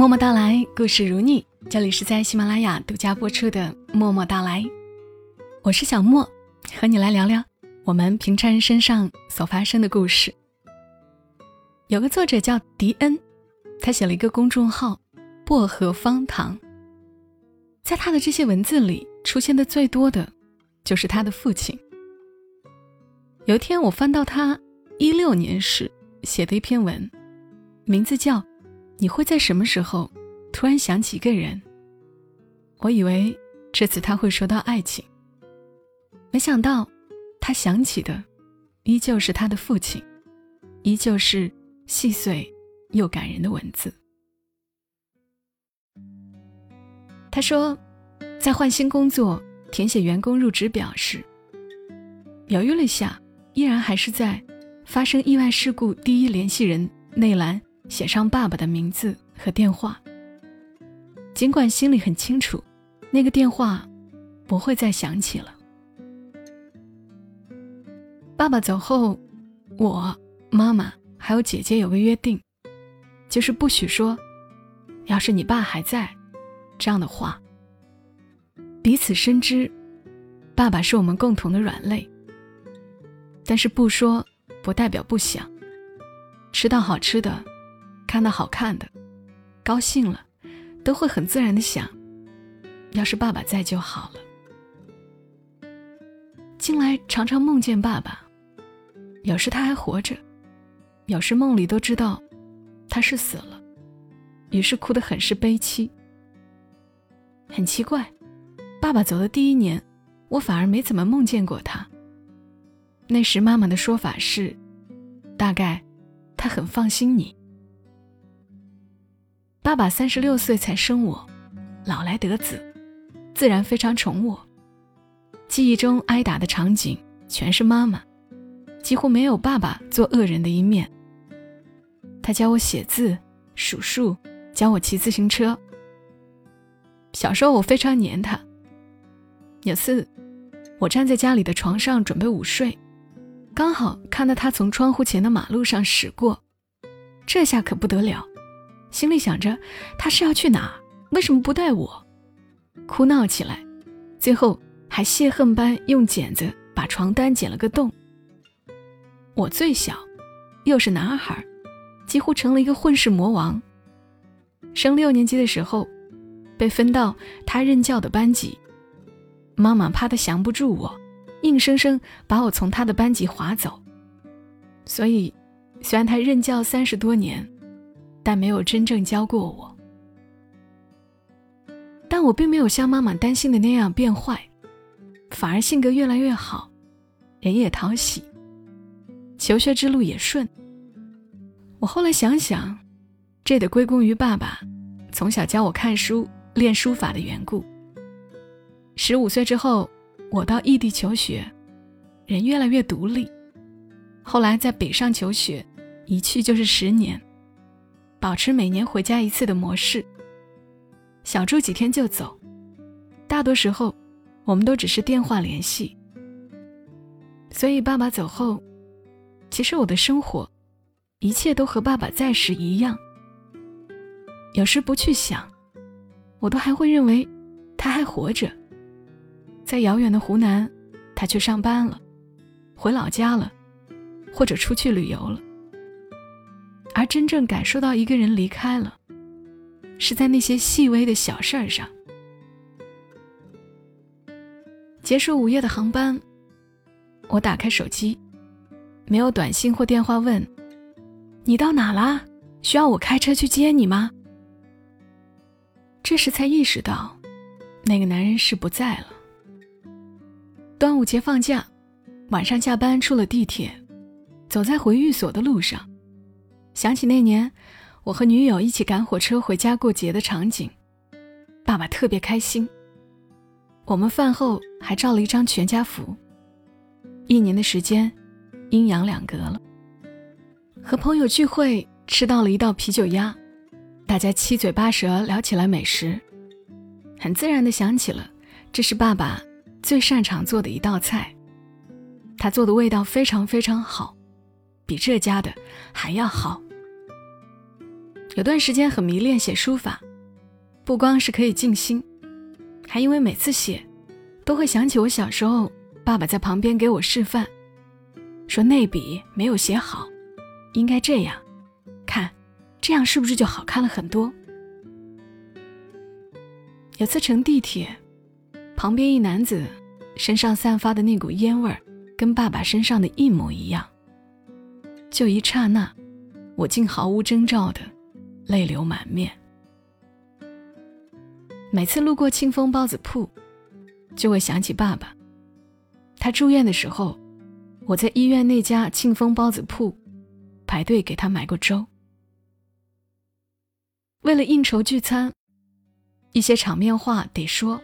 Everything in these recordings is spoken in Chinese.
默默到来，故事如你。这里是在喜马拉雅独家播出的《默默到来》，我是小莫，和你来聊聊我们平常人身上所发生的故事。有个作者叫迪恩，他写了一个公众号“薄荷方糖”。在他的这些文字里，出现的最多的，就是他的父亲。有一天，我翻到他一六年时写的一篇文，名字叫。你会在什么时候突然想起一个人？我以为这次他会说到爱情，没想到他想起的依旧是他的父亲，依旧是细碎又感人的文字。他说，在换新工作填写员工入职表时，犹豫了下，依然还是在发生意外事故第一联系人内栏。写上爸爸的名字和电话。尽管心里很清楚，那个电话不会再响起了。爸爸走后，我、妈妈还有姐姐有个约定，就是不许说“要是你爸还在”这样的话。彼此深知，爸爸是我们共同的软肋。但是不说，不代表不想吃到好吃的。看到好看的，高兴了，都会很自然的想，要是爸爸在就好了。近来常常梦见爸爸，有时他还活着，有时梦里都知道他是死了，于是哭得很是悲戚。很奇怪，爸爸走的第一年，我反而没怎么梦见过他。那时妈妈的说法是，大概他很放心你。爸爸三十六岁才生我，老来得子，自然非常宠我。记忆中挨打的场景全是妈妈，几乎没有爸爸做恶人的一面。他教我写字、数数，教我骑自行车。小时候我非常黏他。有次，我站在家里的床上准备午睡，刚好看到他从窗户前的马路上驶过，这下可不得了。心里想着，他是要去哪？为什么不带我？哭闹起来，最后还泄恨般用剪子把床单剪了个洞。我最小，又是男孩，几乎成了一个混世魔王。升六年级的时候，被分到他任教的班级，妈妈怕他降不住我，硬生生把我从他的班级划走。所以，虽然他任教三十多年。但没有真正教过我，但我并没有像妈妈担心的那样变坏，反而性格越来越好，人也讨喜，求学之路也顺。我后来想想，这得归功于爸爸从小教我看书、练书法的缘故。十五岁之后，我到异地求学，人越来越独立，后来在北上求学，一去就是十年。保持每年回家一次的模式，小住几天就走。大多时候，我们都只是电话联系。所以爸爸走后，其实我的生活，一切都和爸爸在时一样。有时不去想，我都还会认为他还活着，在遥远的湖南，他去上班了，回老家了，或者出去旅游了。而真正感受到一个人离开了，是在那些细微的小事儿上。结束午夜的航班，我打开手机，没有短信或电话问：“你到哪啦？需要我开车去接你吗？”这时才意识到，那个男人是不在了。端午节放假，晚上下班出了地铁，走在回寓所的路上。想起那年，我和女友一起赶火车回家过节的场景，爸爸特别开心。我们饭后还照了一张全家福。一年的时间，阴阳两隔了。和朋友聚会，吃到了一道啤酒鸭，大家七嘴八舌聊起来美食，很自然的想起了这是爸爸最擅长做的一道菜，他做的味道非常非常好。比这家的还要好。有段时间很迷恋写书法，不光是可以静心，还因为每次写，都会想起我小时候爸爸在旁边给我示范，说那笔没有写好，应该这样，看，这样是不是就好看了很多？有次乘地铁，旁边一男子身上散发的那股烟味儿，跟爸爸身上的一模一样。就一刹那，我竟毫无征兆的泪流满面。每次路过庆丰包子铺，就会想起爸爸。他住院的时候，我在医院那家庆丰包子铺排队给他买过粥。为了应酬聚餐。一些场面话得说，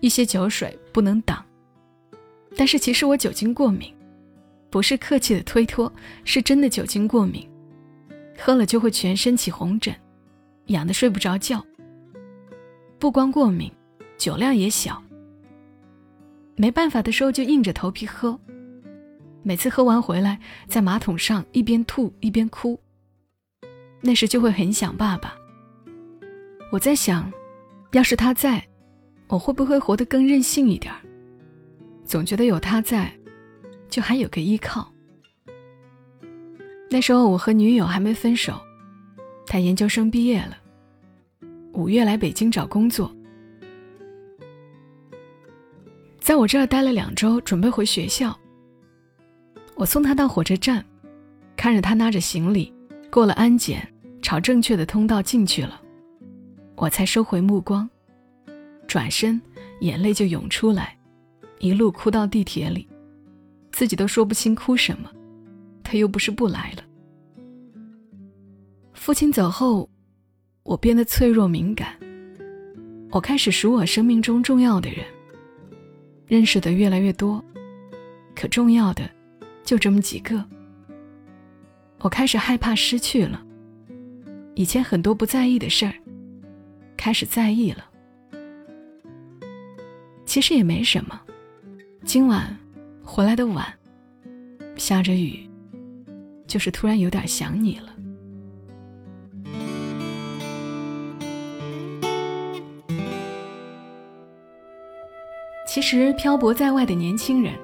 一些酒水不能挡。但是其实我酒精过敏，不是客气的推脱，是真的酒精过敏，喝了就会全身起红疹，痒得睡不着觉。不光过敏，酒量也小。没办法的时候就硬着头皮喝，每次喝完回来，在马桶上一边吐一边哭。那时就会很想爸爸。我在想。要是他在，我会不会活得更任性一点儿总觉得有他在，就还有个依靠。那时候我和女友还没分手，他研究生毕业了，五月来北京找工作，在我这儿待了两周，准备回学校。我送他到火车站，看着他拿着行李过了安检，朝正确的通道进去了。我才收回目光，转身，眼泪就涌出来，一路哭到地铁里，自己都说不清哭什么。他又不是不来了。父亲走后，我变得脆弱敏感。我开始数我生命中重要的人，认识的越来越多，可重要的就这么几个。我开始害怕失去了，以前很多不在意的事儿。开始在意了，其实也没什么。今晚回来的晚，下着雨，就是突然有点想你了。其实漂泊在外的年轻人，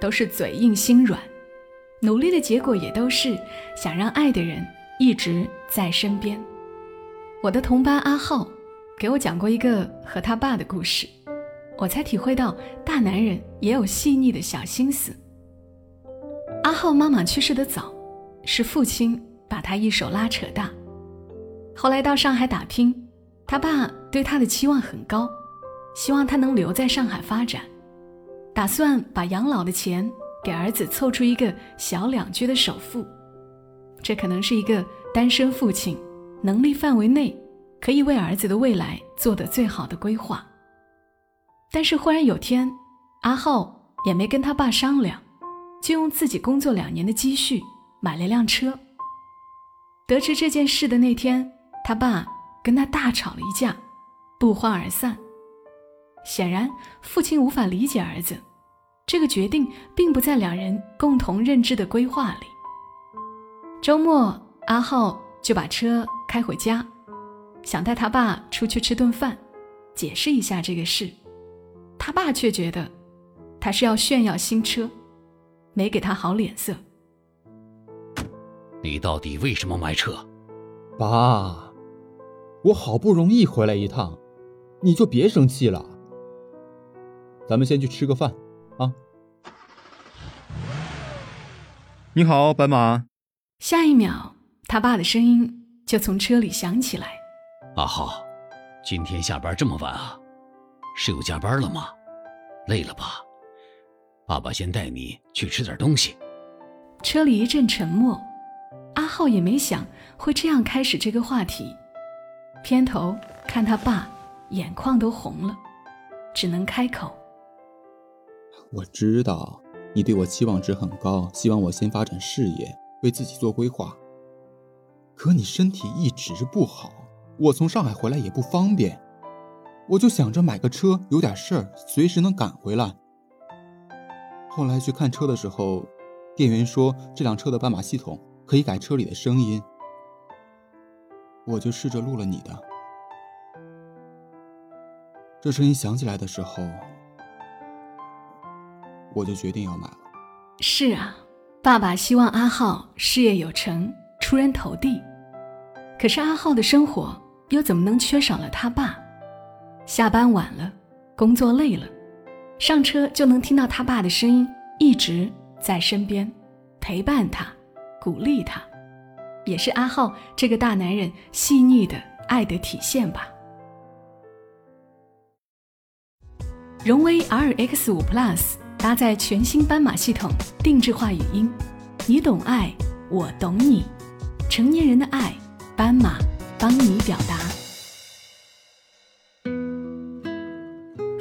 都是嘴硬心软，努力的结果也都是想让爱的人一直在身边。我的同班阿浩。给我讲过一个和他爸的故事，我才体会到大男人也有细腻的小心思。阿浩妈妈去世的早，是父亲把他一手拉扯大。后来到上海打拼，他爸对他的期望很高，希望他能留在上海发展，打算把养老的钱给儿子凑出一个小两居的首付。这可能是一个单身父亲能力范围内。可以为儿子的未来做的最好的规划，但是忽然有天，阿浩也没跟他爸商量，就用自己工作两年的积蓄买了辆车。得知这件事的那天，他爸跟他大吵了一架，不欢而散。显然，父亲无法理解儿子这个决定，并不在两人共同认知的规划里。周末，阿浩就把车开回家。想带他爸出去吃顿饭，解释一下这个事，他爸却觉得他是要炫耀新车，没给他好脸色。你到底为什么买车？爸，我好不容易回来一趟，你就别生气了。咱们先去吃个饭，啊。你好，白马。下一秒，他爸的声音就从车里响起来。阿浩，今天下班这么晚啊？是又加班了吗？累了吧？爸爸先带你去吃点东西。车里一阵沉默，阿浩也没想会这样开始这个话题，偏头看他爸，眼眶都红了，只能开口：“我知道你对我期望值很高，希望我先发展事业，为自己做规划。可你身体一直不好。”我从上海回来也不方便，我就想着买个车，有点事儿随时能赶回来。后来去看车的时候，店员说这辆车的斑马系统可以改车里的声音。我就试着录了你的。这声音响起来的时候，我就决定要买了。是啊，爸爸希望阿浩事业有成，出人头地。可是阿浩的生活又怎么能缺少了他爸？下班晚了，工作累了，上车就能听到他爸的声音，一直在身边，陪伴他，鼓励他，也是阿浩这个大男人细腻的爱的体现吧。荣威 RX 五 Plus 搭载全新斑马系统，定制化语音，你懂爱，我懂你，成年人的爱，斑马帮你表达。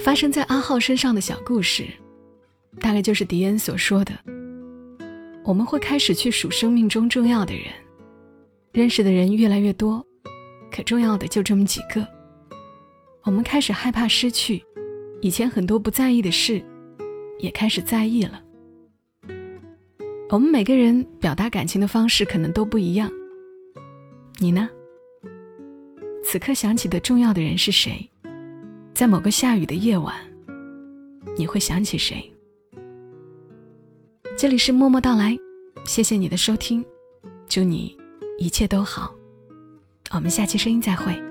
发生在阿浩身上的小故事，大概就是迪恩所说的：我们会开始去数生命中重要的人，认识的人越来越多，可重要的就这么几个。我们开始害怕失去。以前很多不在意的事，也开始在意了。我们每个人表达感情的方式可能都不一样。你呢？此刻想起的重要的人是谁？在某个下雨的夜晚，你会想起谁？这里是默默到来，谢谢你的收听，祝你一切都好。我们下期声音再会。